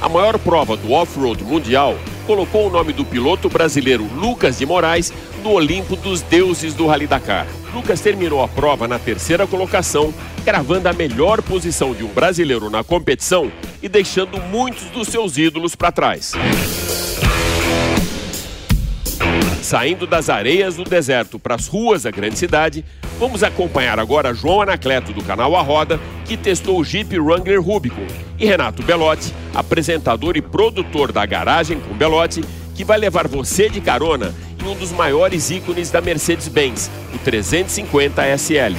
A maior prova do off-road mundial colocou o nome do piloto brasileiro Lucas de Moraes no Olimpo dos deuses do Rally Dakar. Lucas terminou a prova na terceira colocação, gravando a melhor posição de um brasileiro na competição e deixando muitos dos seus ídolos para trás. Saindo das areias do deserto para as ruas da grande cidade, vamos acompanhar agora João Anacleto do canal A Roda, que testou o Jeep Wrangler Rubicon, e Renato Belotti, apresentador e produtor da Garagem com Belotti, que vai levar você de carona em um dos maiores ícones da Mercedes-Benz, o 350 SL.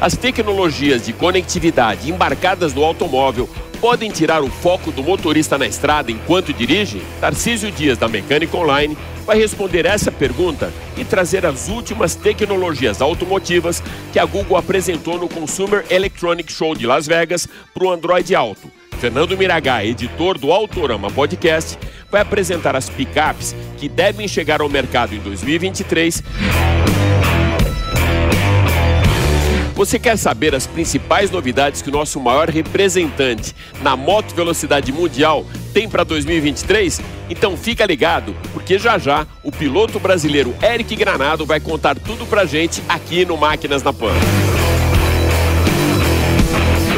As tecnologias de conectividade embarcadas no automóvel podem tirar o foco do motorista na estrada enquanto dirige? Tarcísio Dias, da Mecânica Online, vai responder essa pergunta e trazer as últimas tecnologias automotivas que a Google apresentou no Consumer Electronic Show de Las Vegas para o Android Auto. Fernando Miragá, editor do Autorama Podcast, vai apresentar as picapes que devem chegar ao mercado em 2023 você quer saber as principais novidades que o nosso maior representante na moto velocidade mundial tem para 2023? Então fica ligado, porque já já o piloto brasileiro Eric Granado vai contar tudo pra gente aqui no Máquinas na Pan.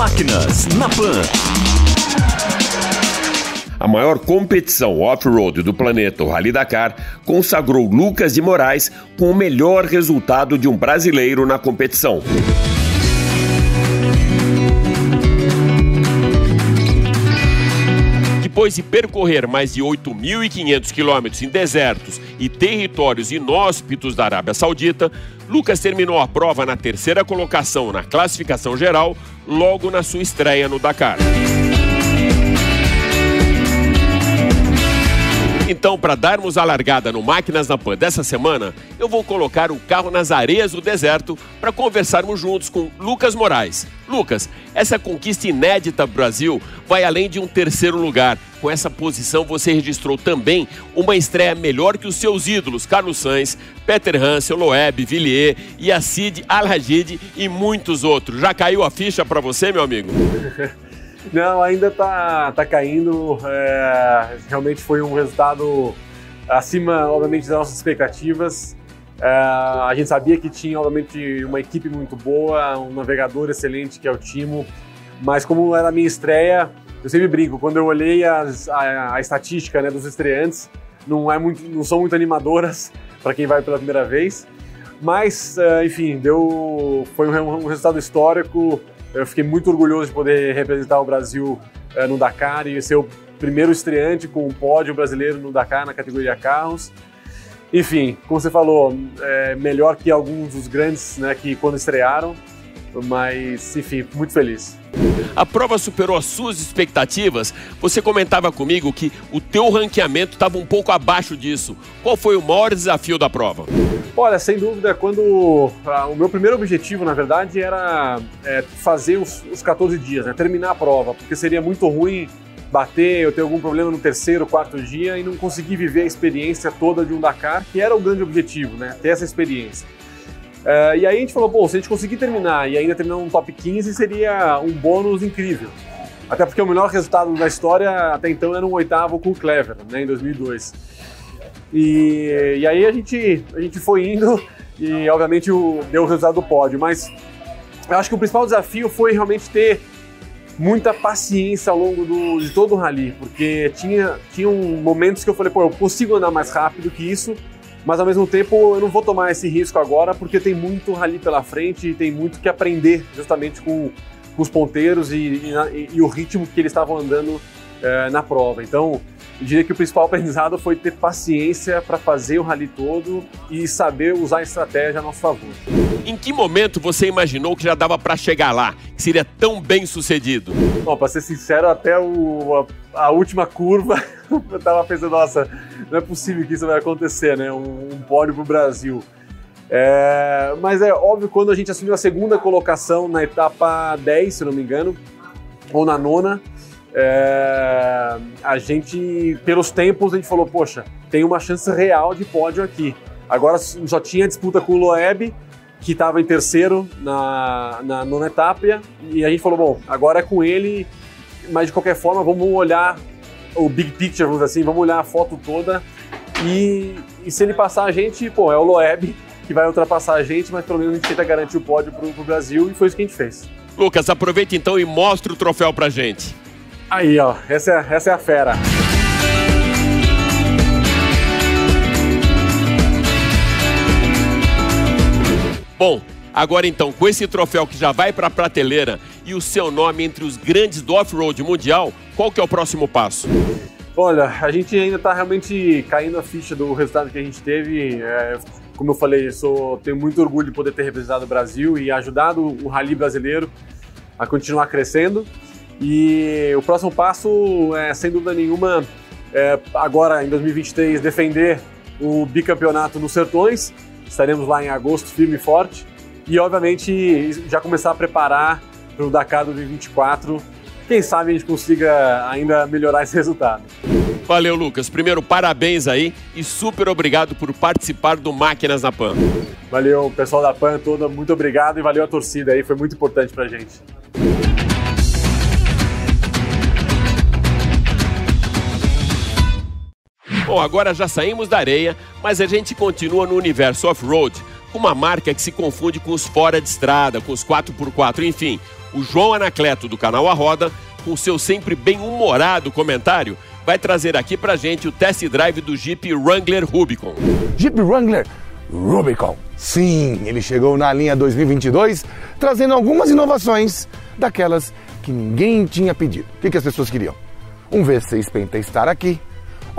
Máquinas na Pan. A maior competição off-road do planeta, o Rally Dakar, consagrou Lucas de Moraes com o melhor resultado de um brasileiro na competição. Depois de percorrer mais de 8.500 quilômetros em desertos e territórios inóspitos da Arábia Saudita, Lucas terminou a prova na terceira colocação na classificação geral, logo na sua estreia no Dakar. Então, para darmos a largada no Máquinas na Pan dessa semana, eu vou colocar o carro nas areias do deserto para conversarmos juntos com Lucas Moraes. Lucas, essa conquista inédita Brasil vai além de um terceiro lugar. Com essa posição, você registrou também uma estreia melhor que os seus ídolos, Carlos Sainz, Peter Hansel, Loeb, Villiers, Yacide, Al-Hajid e muitos outros. Já caiu a ficha para você, meu amigo? Não, ainda tá, tá caindo. É, realmente foi um resultado acima, obviamente, das nossas expectativas. É, a gente sabia que tinha, obviamente, uma equipe muito boa, um navegador excelente que é o Timo, mas como era a minha estreia, eu sempre brinco, quando eu olhei as, a, a, estatística né, dos estreantes, não, é muito, não são muito animadoras para quem vai pela primeira vez, mas, é, enfim, deu, foi um, um resultado histórico, eu fiquei muito orgulhoso de poder representar o Brasil é, no Dakar e ser o primeiro estreante com um pódio brasileiro no Dakar na categoria carros. Enfim, como você falou, é melhor que alguns dos grandes né, que quando estrearam, mas enfim, muito feliz. A prova superou as suas expectativas. Você comentava comigo que o teu ranqueamento estava um pouco abaixo disso. Qual foi o maior desafio da prova? Olha, sem dúvida, quando ah, o meu primeiro objetivo, na verdade, era é, fazer os, os 14 dias, né, terminar a prova, porque seria muito ruim bater, eu ter algum problema no terceiro, quarto dia e não conseguir viver a experiência toda de um Dakar, que era o grande objetivo, né, ter essa experiência. Uh, e aí a gente falou, pô, se a gente conseguir terminar e ainda terminar um top 15, seria um bônus incrível. Até porque o melhor resultado da história até então era um oitavo com o Clever, né, em 2002. E, e aí a gente, a gente foi indo e obviamente o, deu o resultado do pódio, mas eu acho que o principal desafio foi realmente ter muita paciência ao longo do, de todo o rally, porque tinha, tinha momentos que eu falei, pô, eu consigo andar mais rápido que isso, mas ao mesmo tempo eu não vou tomar esse risco agora porque tem muito rally pela frente e tem muito que aprender justamente com, com os ponteiros e, e, e, o ritmo que eles estavam andando é, na prova. Então eu diria que o principal aprendizado foi ter paciência para fazer o rally todo e saber usar a estratégia a nosso favor. Em que momento você imaginou que já dava para chegar lá, que seria tão bem sucedido? Bom, para ser sincero, até o, a, a, última curva eu estava pensando, nossa, não é possível que isso vai acontecer, né? Um, um pódio para o Brasil. É, mas é óbvio, quando a gente assumiu a segunda colocação na etapa 10, se não me engano, ou na nona, é, a gente, pelos tempos, a gente falou, poxa, tem uma chance real de pódio aqui. Agora só tinha disputa com o Loeb, que estava em terceiro na, na nona etapa, e a gente falou, bom, agora é com ele, mas de qualquer forma vamos olhar o big picture, vamos assim, vamos olhar a foto toda, e, e se ele passar a gente, pô, é o Loeb que vai ultrapassar a gente, mas pelo menos a gente tenta garantir o pódio para o Brasil, e foi isso que a gente fez. Lucas, aproveita então e mostra o troféu pra gente. Aí, ó, essa é, essa é a fera. Bom, agora então, com esse troféu que já vai para a prateleira e o seu nome entre os grandes do off-road mundial, qual que é o próximo passo? Olha, a gente ainda está realmente caindo a ficha do resultado que a gente teve. É, como eu falei, eu sou, tenho muito orgulho de poder ter representado o Brasil e ajudado o rally brasileiro a continuar crescendo. E o próximo passo é, sem dúvida nenhuma, é, agora em 2023, defender o bicampeonato nos Sertões. Estaremos lá em agosto, firme e forte. E, obviamente, já começar a preparar para o Dakar 2024. Quem sabe a gente consiga ainda melhorar esse resultado. Valeu, Lucas. Primeiro, parabéns aí e super obrigado por participar do Máquinas na PAN. Valeu, pessoal da PAN toda, muito obrigado e valeu a torcida aí, foi muito importante pra gente. Bom, agora já saímos da areia, mas a gente continua no universo off-road, com uma marca que se confunde com os fora de estrada, com os 4x4, enfim. O João Anacleto, do canal A Roda, com seu sempre bem-humorado comentário, vai trazer aqui pra gente o test drive do Jeep Wrangler Rubicon. Jeep Wrangler Rubicon. Sim, ele chegou na linha 2022 trazendo algumas inovações daquelas que ninguém tinha pedido. O que, que as pessoas queriam? Um V6 Pentastar aqui,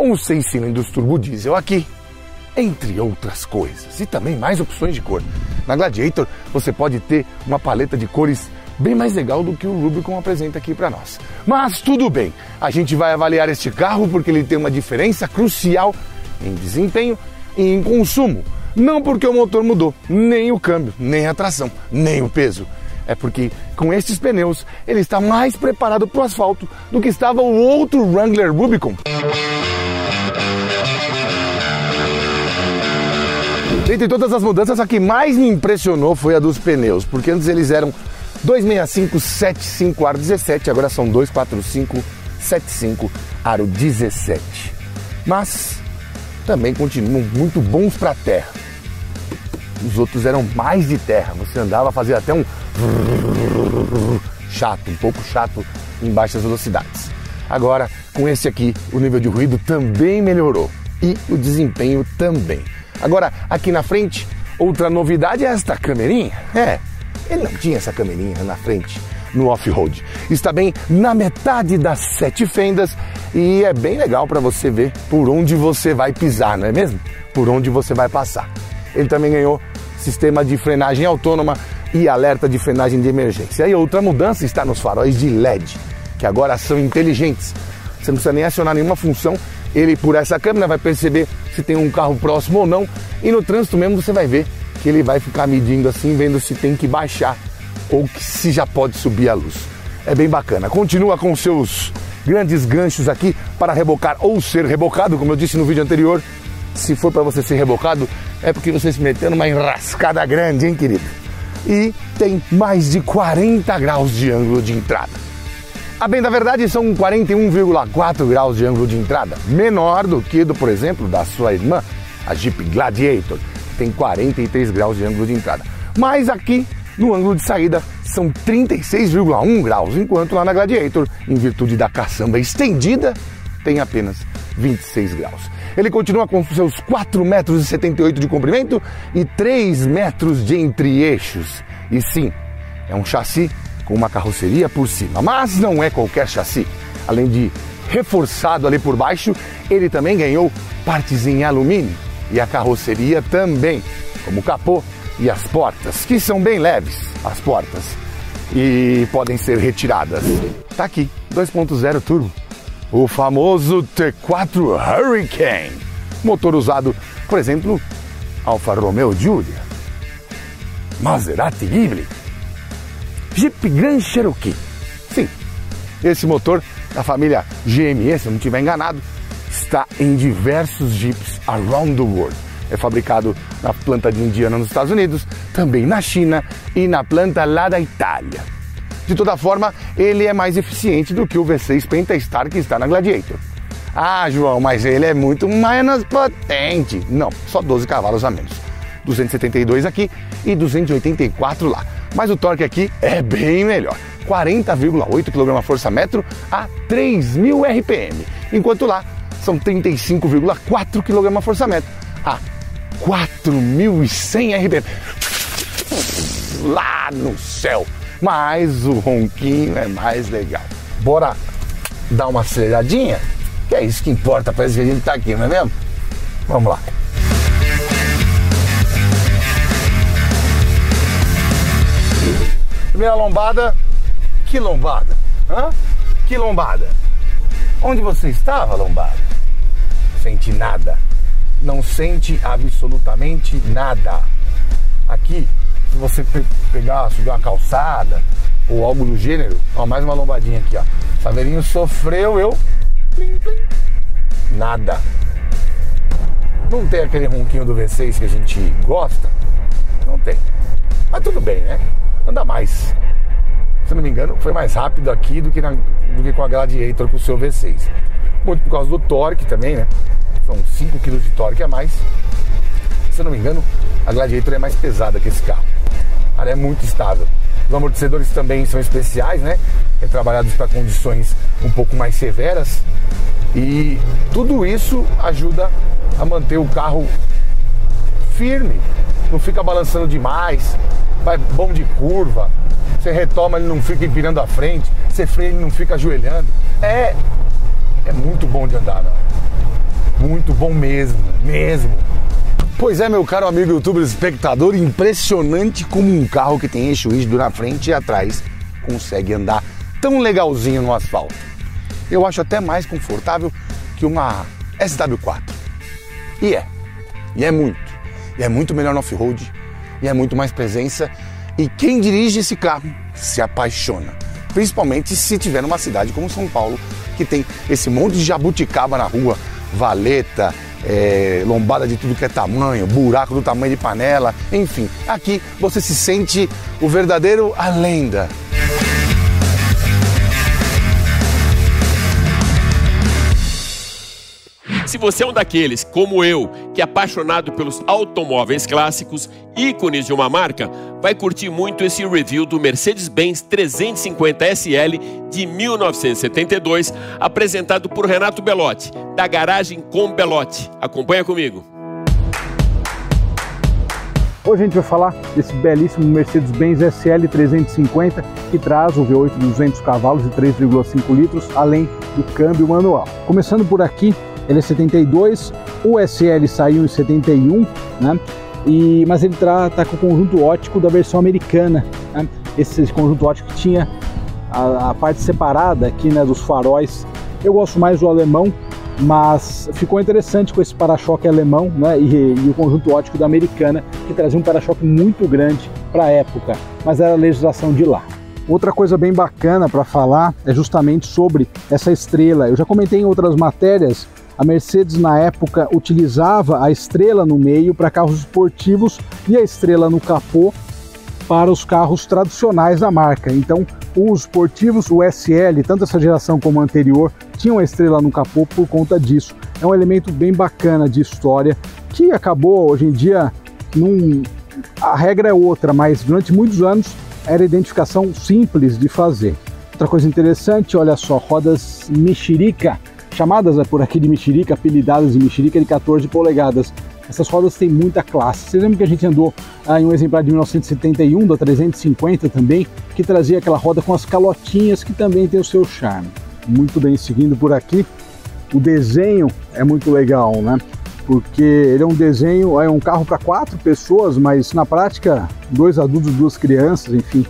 um 6 cilindros turbo diesel aqui, entre outras coisas. E também mais opções de cor. Na Gladiator você pode ter uma paleta de cores bem mais legal do que o Rubicon apresenta aqui para nós. Mas tudo bem, a gente vai avaliar este carro porque ele tem uma diferença crucial em desempenho e em consumo. Não porque o motor mudou, nem o câmbio, nem a tração, nem o peso. É porque com estes pneus ele está mais preparado para o asfalto do que estava o outro Wrangler Rubicon. Dentre todas as mudanças, a que mais me impressionou foi a dos pneus, porque antes eles eram 265 75 aro 17, agora são 245 75 aro 17. Mas também continuam muito bons para terra. Os outros eram mais de terra, você andava, fazia até um chato, um pouco chato em baixas velocidades. Agora, com esse aqui, o nível de ruído também melhorou e o desempenho também. Agora, aqui na frente, outra novidade é esta câmerinha. É, ele não tinha essa câmerinha na frente no off-road. Está bem na metade das sete fendas e é bem legal para você ver por onde você vai pisar, não é mesmo? Por onde você vai passar. Ele também ganhou sistema de frenagem autônoma e alerta de frenagem de emergência. E outra mudança está nos faróis de LED, que agora são inteligentes. Você não precisa nem acionar nenhuma função, ele por essa câmera vai perceber se tem um carro próximo ou não, e no trânsito mesmo você vai ver que ele vai ficar medindo assim, vendo se tem que baixar ou que se já pode subir a luz. É bem bacana. Continua com seus grandes ganchos aqui para rebocar ou ser rebocado, como eu disse no vídeo anterior. Se for para você ser rebocado, é porque você se meteu numa enrascada grande, hein, querido? E tem mais de 40 graus de ângulo de entrada. A bem da verdade, são 41,4 graus de ângulo de entrada, menor do que do, por exemplo, da sua irmã, a Jeep Gladiator, que tem 43 graus de ângulo de entrada. Mas aqui, no ângulo de saída, são 36,1 graus, enquanto lá na Gladiator, em virtude da caçamba estendida, tem apenas 26 graus. Ele continua com seus 4 metros 78 de comprimento e 3 metros de entre-eixos. E sim, é um chassi uma carroceria por cima. Mas não é qualquer chassi. Além de reforçado ali por baixo, ele também ganhou partes em alumínio e a carroceria também, como o capô e as portas, que são bem leves, as portas, e podem ser retiradas. Tá aqui, 2.0 turbo, o famoso T4 Hurricane, motor usado, por exemplo, Alfa Romeo Giulia, Maserati Ghibli, Jeep Grand Cherokee. Sim, esse motor da família GME, se eu não estiver enganado, está em diversos Jeeps around the world. É fabricado na planta de Indiana nos Estados Unidos, também na China e na planta lá da Itália. De toda forma, ele é mais eficiente do que o V6 Pentastar que está na Gladiator. Ah, João, mas ele é muito menos potente. Não, só 12 cavalos a menos. 272 aqui e 284 lá. Mas o torque aqui é bem melhor. 40,8 kgfm a 3.000 RPM, enquanto lá são 35,4 kgfm a 4.100 RPM. Lá no céu! Mas o ronquinho é mais legal. Bora dar uma aceleradinha? Que é isso que importa, parece que a gente tá aqui, não é mesmo? Vamos lá. Primeira lombada. Que lombada? Hã? Que lombada? Onde você estava, lombada? Sente nada. Não sente absolutamente nada. Aqui, se você pe pegar, subir uma calçada ou algo do gênero, ó, mais uma lombadinha aqui, ó. Saveirinho sofreu, eu. Plim, plim. Nada. Não tem aquele ronquinho do V6 que a gente gosta? Não tem. Mas tudo bem, né? Anda mais. Se não me engano, foi mais rápido aqui do que, na, do que com a Gladiator com o seu V6. Muito por causa do torque também, né? São 5 kg de torque a mais. Se não me engano, a Gladiator é mais pesada que esse carro. Ela é muito estável. Os amortecedores também são especiais, né? É trabalhados para condições um pouco mais severas. E tudo isso ajuda a manter o carro firme, não fica balançando demais, vai bom de curva, você retoma, ele não fica empinando a frente, você freia, ele não fica ajoelhando. É, é muito bom de andar, meu. Muito bom mesmo, mesmo. Pois é, meu caro amigo youtuber espectador, impressionante como um carro que tem eixo rígido na frente e atrás consegue andar tão legalzinho no asfalto. Eu acho até mais confortável que uma SW4. E é. E é muito. É muito melhor no off-road. E é muito mais presença. E quem dirige esse carro se apaixona. Principalmente se tiver numa cidade como São Paulo, que tem esse monte de jabuticaba na rua, valeta, é, lombada de tudo que é tamanho, buraco do tamanho de panela, enfim. Aqui você se sente o verdadeiro a lenda. Se você é um daqueles, como eu, que é apaixonado pelos automóveis clássicos, ícones de uma marca, vai curtir muito esse review do Mercedes-Benz 350 SL de 1972, apresentado por Renato Belotti, da garagem com Belotti. Acompanha comigo. Hoje a gente vai falar desse belíssimo Mercedes-Benz SL 350 que traz o V8 de 200 cavalos e 3,5 litros, além do câmbio manual. Começando por aqui, ele é 72, o SL saiu em 71, né? E, mas ele tá com o conjunto ótico da versão americana. Né? Esse, esse, conjunto ótico que tinha a, a, parte separada aqui né, dos faróis. Eu gosto mais do alemão, mas ficou interessante com esse para-choque alemão né, e, e, o conjunto ótico da americana, que trazia um para-choque muito grande para a época, mas era a legislação de lá. Outra coisa bem bacana para falar é justamente sobre essa estrela. Eu já comentei em outras matérias a Mercedes, na época, utilizava a estrela no meio para carros esportivos e a estrela no capô para os carros tradicionais da marca. Então, os esportivos, o SL, tanto essa geração como a anterior, tinham a estrela no capô por conta disso. É um elemento bem bacana de história que acabou hoje em dia num... a regra é outra, mas durante muitos anos era identificação simples de fazer. Outra coisa interessante, olha só, rodas mexerica chamadas né, por aqui de mexerica, apelidadas de mexerica de 14 polegadas. Essas rodas têm muita classe. Você lembra que a gente andou ah, em um exemplar de 1971 da 350 também, que trazia aquela roda com as calotinhas que também tem o seu charme. Muito bem, seguindo por aqui, o desenho é muito legal, né? Porque ele é um desenho, é um carro para quatro pessoas, mas na prática, dois adultos, duas crianças, enfim.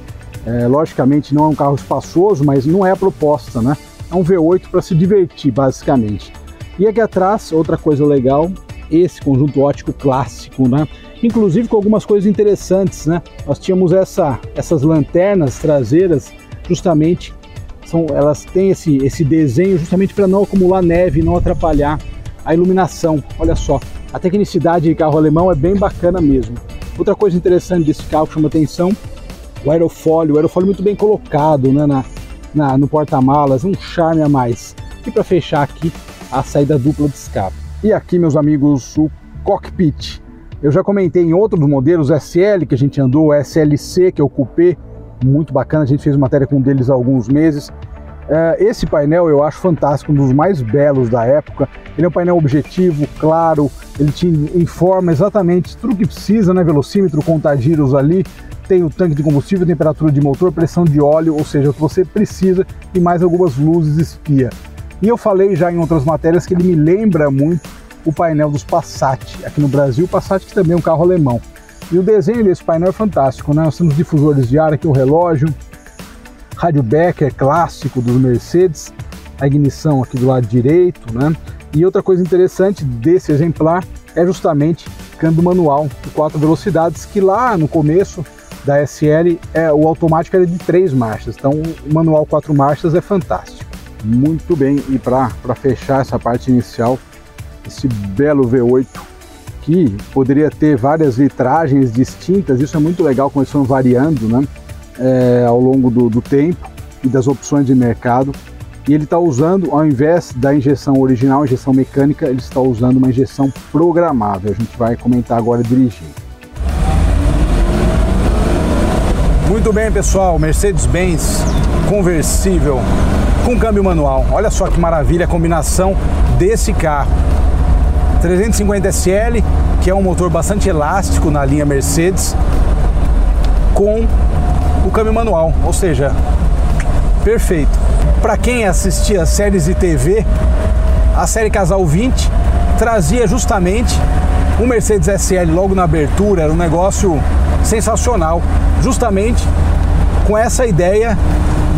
É, logicamente não é um carro espaçoso, mas não é a proposta, né? É um V8 para se divertir, basicamente. E aqui atrás, outra coisa legal, esse conjunto ótico clássico, né? Inclusive com algumas coisas interessantes, né? Nós tínhamos essa, essas lanternas traseiras, justamente, são, elas têm esse, esse desenho justamente para não acumular neve, não atrapalhar a iluminação. Olha só, a tecnicidade de carro alemão é bem bacana mesmo. Outra coisa interessante desse carro que chama atenção, o aerofólio, o aerofólio muito bem colocado né, na, na no porta-malas, um charme a mais. E para fechar aqui, a saída dupla de escape. E aqui, meus amigos, o cockpit. Eu já comentei em outros modelos SL que a gente andou, o SLC, que é o coupé, muito bacana, a gente fez matéria com um deles há alguns meses. É, esse painel eu acho fantástico, um dos mais belos da época. Ele é um painel objetivo, claro, ele te informa exatamente tudo que precisa, né? Velocímetro, contagiros ali, tem o tanque de combustível, temperatura de motor, pressão de óleo, ou seja, o que você precisa e mais algumas luzes espia. E eu falei já em outras matérias que ele me lembra muito o painel dos Passat, aqui no Brasil, Passat que também é um carro alemão. E o desenho desse painel é fantástico, né? Nós temos difusores de ar aqui, o relógio, rádio Becker clássico dos Mercedes, a ignição aqui do lado direito, né? E outra coisa interessante desse exemplar é justamente câmbio manual de quatro velocidades, que lá no começo da SL é, o automático era de três marchas, então o manual quatro marchas é fantástico. Muito bem, e para fechar essa parte inicial, esse belo V8 que poderia ter várias vitragens distintas, isso é muito legal como eles foram variando né, é, ao longo do, do tempo e das opções de mercado. E ele está usando, ao invés da injeção original, injeção mecânica, ele está usando uma injeção programável. A gente vai comentar agora dirigindo. Muito bem, pessoal, Mercedes-Benz conversível com câmbio manual. Olha só que maravilha a combinação desse carro. 350 SL, que é um motor bastante elástico na linha Mercedes, com o câmbio manual, ou seja, perfeito. Para quem assistia séries de TV, a série Casal 20 trazia justamente o Mercedes SL logo na abertura, era um negócio sensacional, justamente com essa ideia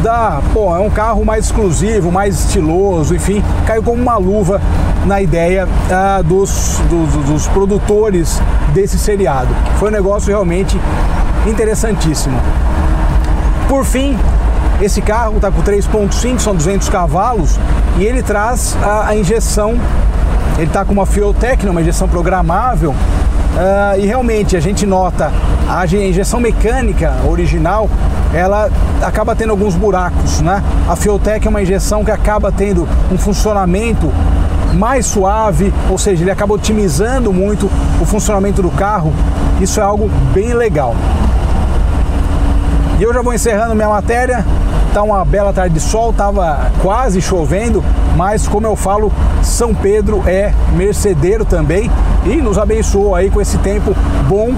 da, pô, é um carro mais exclusivo, mais estiloso, enfim, caiu como uma luva na ideia ah, dos, dos, dos produtores desse seriado. Foi um negócio realmente interessantíssimo. Por fim, esse carro está com 3.5, são 200 cavalos, e ele traz a, a injeção, ele está com uma Fuel Tech, uma injeção programável, Uh, e realmente a gente nota a injeção mecânica original, ela acaba tendo alguns buracos, né? A Fiotec é uma injeção que acaba tendo um funcionamento mais suave, ou seja, ele acaba otimizando muito o funcionamento do carro. Isso é algo bem legal. E eu já vou encerrando minha matéria. Tá uma bela tarde de sol, tava quase chovendo, mas como eu falo, São Pedro é mercedeiro também e nos abençoou aí com esse tempo bom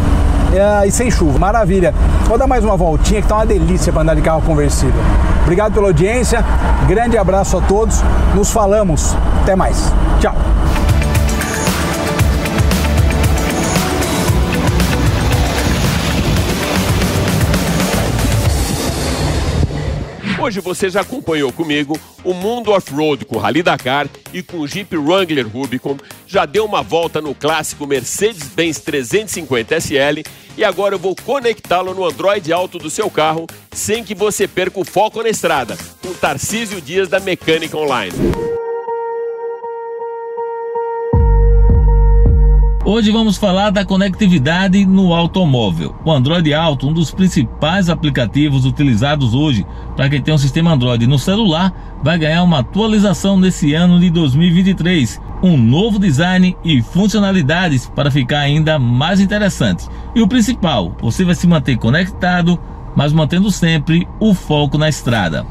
é, e sem chuva. Maravilha. Vou dar mais uma voltinha que tá uma delícia para andar de carro conversível. Obrigado pela audiência, grande abraço a todos, nos falamos, até mais. Tchau. Hoje você já acompanhou comigo o mundo off-road com Rally Dakar e com o Jeep Wrangler Rubicon, já deu uma volta no clássico Mercedes-Benz 350 SL e agora eu vou conectá-lo no Android Auto do seu carro sem que você perca o foco na estrada, com Tarcísio Dias da Mecânica Online. Hoje vamos falar da conectividade no automóvel. O Android Auto, um dos principais aplicativos utilizados hoje para quem tem um sistema Android no celular, vai ganhar uma atualização nesse ano de 2023, um novo design e funcionalidades para ficar ainda mais interessante. E o principal, você vai se manter conectado, mas mantendo sempre o foco na estrada.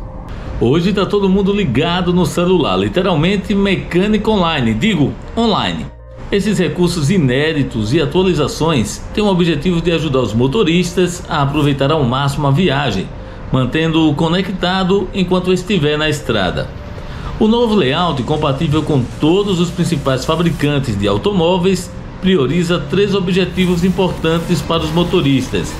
Hoje está todo mundo ligado no celular, literalmente mecânica online, digo online. Esses recursos inéditos e atualizações têm o objetivo de ajudar os motoristas a aproveitar ao máximo a viagem, mantendo-o conectado enquanto estiver na estrada. O novo layout, compatível com todos os principais fabricantes de automóveis, prioriza três objetivos importantes para os motoristas: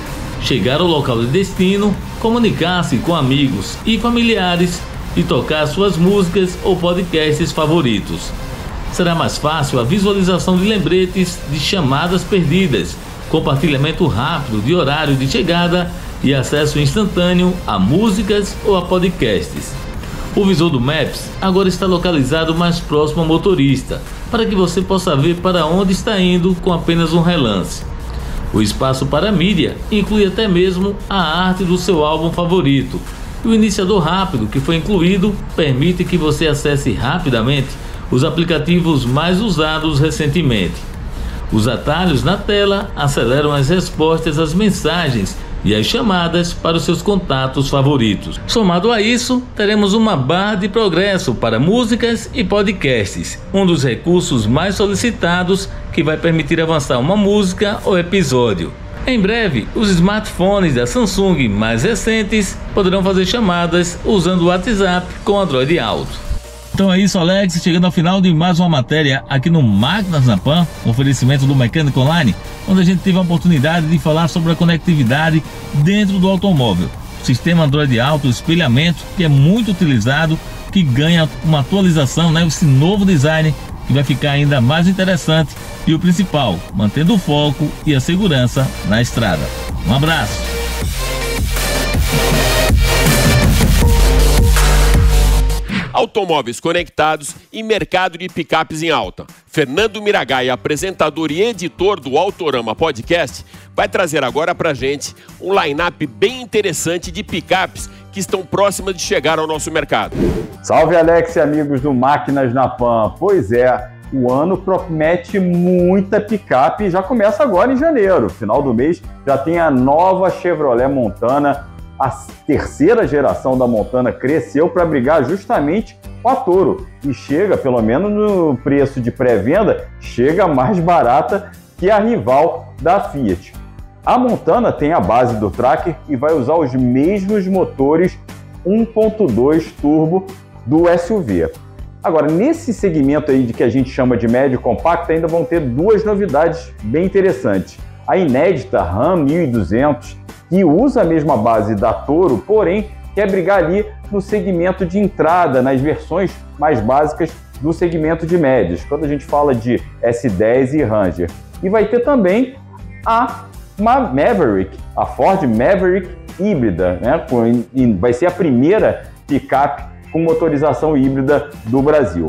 chegar ao local de destino, comunicar-se com amigos e familiares e tocar suas músicas ou podcasts favoritos. Será mais fácil a visualização de lembretes de chamadas perdidas, compartilhamento rápido de horário de chegada e acesso instantâneo a músicas ou a podcasts. O visor do Maps agora está localizado mais próximo ao motorista, para que você possa ver para onde está indo com apenas um relance. O espaço para mídia inclui até mesmo a arte do seu álbum favorito. E o iniciador rápido que foi incluído permite que você acesse rapidamente os aplicativos mais usados recentemente. Os atalhos na tela aceleram as respostas às mensagens e as chamadas para os seus contatos favoritos. Somado a isso, teremos uma barra de progresso para músicas e podcasts, um dos recursos mais solicitados que vai permitir avançar uma música ou episódio. Em breve, os smartphones da Samsung mais recentes poderão fazer chamadas usando o WhatsApp com Android Auto. Então é isso, Alex. Chegando ao final de mais uma matéria aqui no Máquinas na Pan, oferecimento do Mecânico Online, onde a gente teve a oportunidade de falar sobre a conectividade dentro do automóvel. Sistema Android Auto, espelhamento, que é muito utilizado, que ganha uma atualização, né? Esse novo design que vai ficar ainda mais interessante e o principal, mantendo o foco e a segurança na estrada. Um abraço! Automóveis conectados e mercado de picapes em alta. Fernando Miragai, apresentador e editor do Autorama Podcast, vai trazer agora para gente um line-up bem interessante de picapes que estão próximas de chegar ao nosso mercado. Salve Alex e amigos do Máquinas na Pan. Pois é, o ano promete muita picape e já começa agora em janeiro. Final do mês já tem a nova Chevrolet Montana a terceira geração da Montana cresceu para brigar justamente com a Toro e chega, pelo menos no preço de pré-venda, chega mais barata que a rival da Fiat. A Montana tem a base do Tracker e vai usar os mesmos motores 1.2 turbo do SUV. Agora, nesse segmento aí de que a gente chama de médio compacto, ainda vão ter duas novidades bem interessantes. A inédita Ram 1200 que usa a mesma base da Toro, porém quer brigar ali no segmento de entrada, nas versões mais básicas do segmento de médias, quando a gente fala de S10 e Ranger. E vai ter também a Maverick, a Ford Maverick híbrida, né? Vai ser a primeira picape com motorização híbrida do Brasil.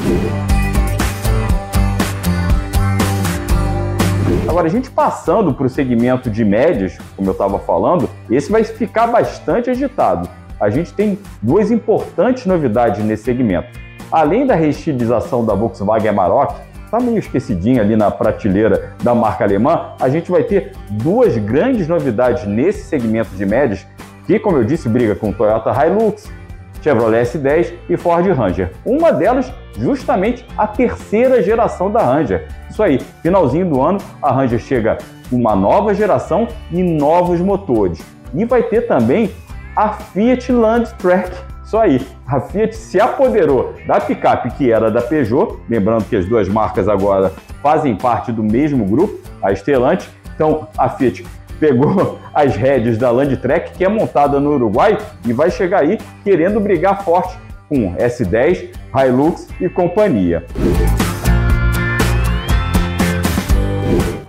Agora, a gente passando para o segmento de médias, como eu estava falando, esse vai ficar bastante agitado. A gente tem duas importantes novidades nesse segmento. Além da reestilização da Volkswagen Amarok, está meio esquecidinha ali na prateleira da marca alemã, a gente vai ter duas grandes novidades nesse segmento de médias, que, como eu disse, briga com Toyota Hilux, Chevrolet S10 e Ford Ranger. Uma delas, justamente a terceira geração da Ranger. Isso aí, finalzinho do ano, a Ranger chega uma nova geração e novos motores. E vai ter também a Fiat Landtrek. Isso aí, a Fiat se apoderou da picape que era da Peugeot, lembrando que as duas marcas agora fazem parte do mesmo grupo, a Stellantis. Então, a Fiat pegou as rédeas da Landtrek, que é montada no Uruguai, e vai chegar aí querendo brigar forte com S10, Hilux e companhia.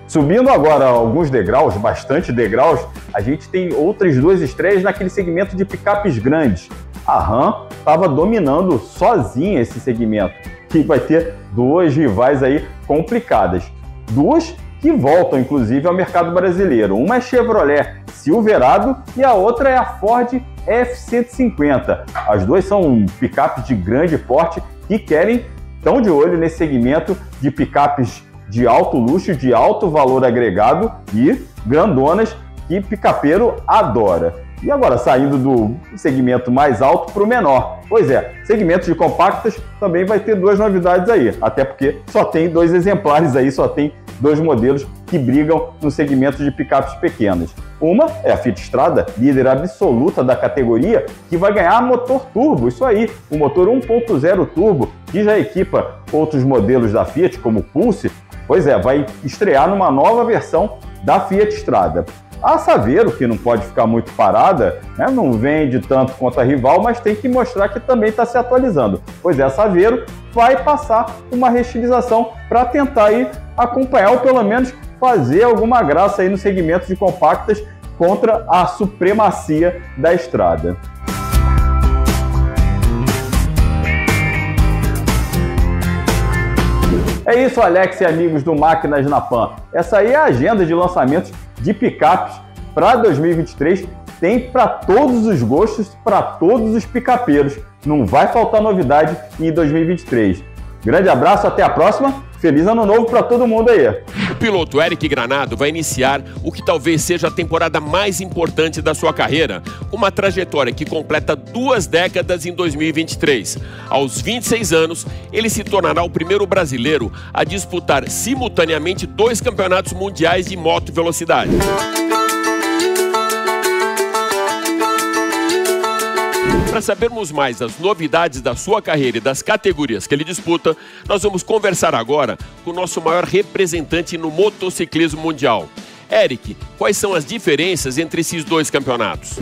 Subindo agora alguns degraus, bastante degraus, a gente tem outras duas estreias naquele segmento de picapes grandes. A Ram estava dominando sozinha esse segmento, que vai ter duas rivais aí complicadas. Duas que voltam, inclusive, ao mercado brasileiro. Uma é Chevrolet Silverado e a outra é a Ford F-150. As duas são picapes de grande porte que querem, estão de olho nesse segmento de picapes de alto luxo, de alto valor agregado e grandonas que picapeiro adora. E agora, saindo do segmento mais alto para o menor. Pois é, segmento de compactas também vai ter duas novidades aí, até porque só tem dois exemplares aí, só tem dois modelos que brigam no segmento de picapes pequenas. Uma é a Fiat Strada, líder absoluta da categoria, que vai ganhar motor turbo, isso aí, o motor 1.0 turbo, que já equipa outros modelos da Fiat, como o Pulse, pois é, vai estrear numa nova versão da Fiat Strada. A Saveiro, que não pode ficar muito parada, né, não vende tanto quanto a rival, mas tem que mostrar que também está se atualizando. Pois é, a Saveiro vai passar uma restilização para tentar aí acompanhar ou pelo menos fazer alguma graça aí no segmento de compactas contra a supremacia da estrada. É isso, Alex e amigos do Máquinas na Pan. Essa aí é a agenda de lançamentos de picapes para 2023. Tem para todos os gostos, para todos os picapeiros. Não vai faltar novidade em 2023. Grande abraço, até a próxima. Feliz ano novo para todo mundo aí. O piloto Eric Granado vai iniciar o que talvez seja a temporada mais importante da sua carreira, uma trajetória que completa duas décadas em 2023. Aos 26 anos, ele se tornará o primeiro brasileiro a disputar simultaneamente dois campeonatos mundiais de moto velocidade. Para sabermos mais das novidades da sua carreira e das categorias que ele disputa, nós vamos conversar agora com o nosso maior representante no motociclismo mundial. Eric, quais são as diferenças entre esses dois campeonatos?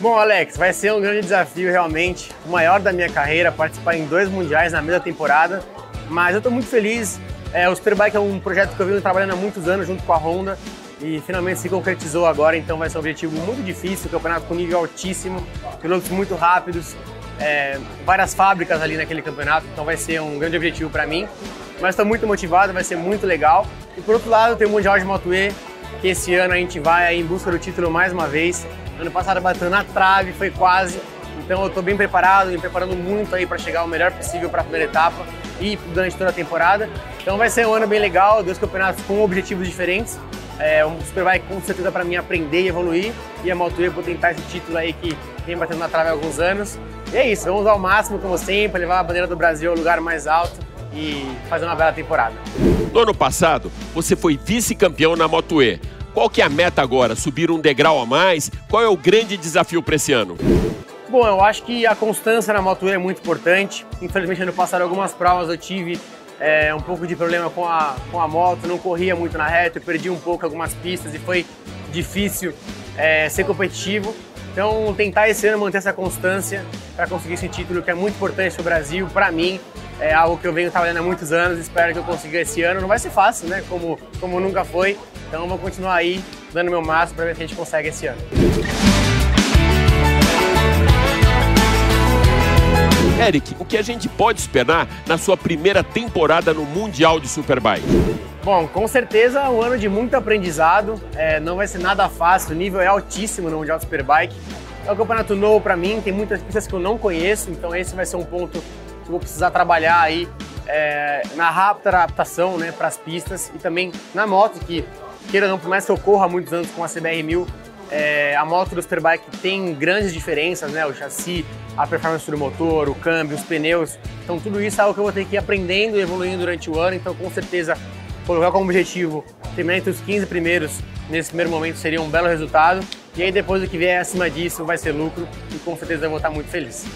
Bom, Alex, vai ser um grande desafio realmente, o maior da minha carreira, participar em dois mundiais na mesma temporada. Mas eu estou muito feliz. É, o Superbike é um projeto que eu venho trabalhando há muitos anos junto com a Honda e finalmente se concretizou agora, então vai ser um objetivo muito difícil, campeonato com nível altíssimo, pilotos muito rápidos, é, várias fábricas ali naquele campeonato, então vai ser um grande objetivo para mim. Mas estou muito motivado, vai ser muito legal. E por outro lado, tem o Mundial de Moto E, que esse ano a gente vai em busca do título mais uma vez. Ano passado bateu na trave, foi quase. Então eu estou bem preparado, me preparando muito aí para chegar o melhor possível para a primeira etapa e durante toda a temporada. Então vai ser um ano bem legal, dois campeonatos com objetivos diferentes. É, um Superbike com certeza para mim aprender e evoluir. E a Moto E vou tentar esse título aí que vem batendo na trave há alguns anos. E é isso, vamos ao máximo, como sempre, levar a bandeira do Brasil ao lugar mais alto e fazer uma bela temporada. No ano passado, você foi vice-campeão na Moto E. Qual que é a meta agora? Subir um degrau a mais? Qual é o grande desafio para esse ano? Bom, eu acho que a constância na Moto E é muito importante. Infelizmente, ano passado, algumas provas eu tive é, um pouco de problema com a, com a moto, não corria muito na reta, eu perdi um pouco algumas pistas e foi difícil é, ser competitivo. Então, tentar esse ano manter essa constância para conseguir esse título que é muito importante para o Brasil, para mim, é algo que eu venho trabalhando há muitos anos, espero que eu consiga esse ano. Não vai ser fácil, né? Como, como nunca foi. Então, vou continuar aí dando meu máximo para ver se a gente consegue esse ano. Eric, o que a gente pode esperar na sua primeira temporada no Mundial de Superbike? Bom, com certeza um ano de muito aprendizado. É, não vai ser nada fácil, o nível é altíssimo no Mundial de Superbike. É um campeonato novo para mim, tem muitas pistas que eu não conheço, então esse vai ser um ponto que eu vou precisar trabalhar aí é, na rápida adaptação né, para as pistas e também na moto, que queira ou não, por mais que eu corra há muitos anos com a CBR 1000, é, a moto do Superbike tem grandes diferenças, né? O chassi, a performance do motor, o câmbio, os pneus. Então tudo isso é algo que eu vou ter que ir aprendendo e evoluindo durante o ano. Então com certeza colocar como objetivo terminar entre os 15 primeiros nesse primeiro momento seria um belo resultado. E aí depois o que vier acima disso vai ser lucro e com certeza eu vou estar muito feliz.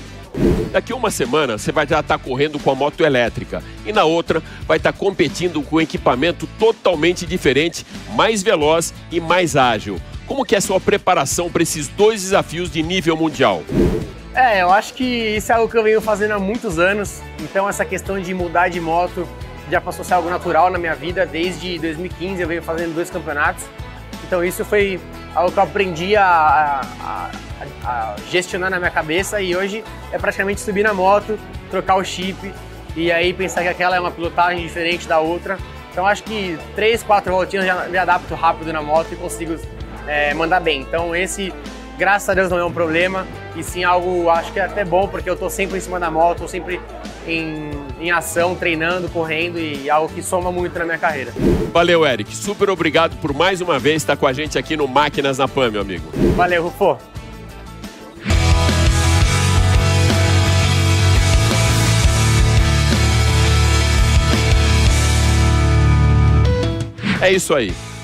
Daqui uma semana você vai já estar correndo com a moto elétrica e na outra vai estar competindo com um equipamento totalmente diferente, mais veloz e mais ágil. Como que é a sua preparação para esses dois desafios de nível mundial? É, eu acho que isso é algo que eu venho fazendo há muitos anos. Então essa questão de mudar de moto já passou a ser algo natural na minha vida. Desde 2015 eu venho fazendo dois campeonatos. Então isso foi algo que eu aprendi a, a, a, a gestionar na minha cabeça e hoje é praticamente subir na moto, trocar o chip e aí pensar que aquela é uma pilotagem diferente da outra. Então acho que três, quatro voltinhas já me adapto rápido na moto e consigo é, mandar bem. Então esse graças a Deus não é um problema, e sim algo, acho que é até bom, porque eu estou sempre em cima da moto, estou sempre em, em ação, treinando, correndo, e algo que soma muito na minha carreira. Valeu, Eric. Super obrigado por mais uma vez estar com a gente aqui no Máquinas na Pan, meu amigo. Valeu, Rufo. É isso aí.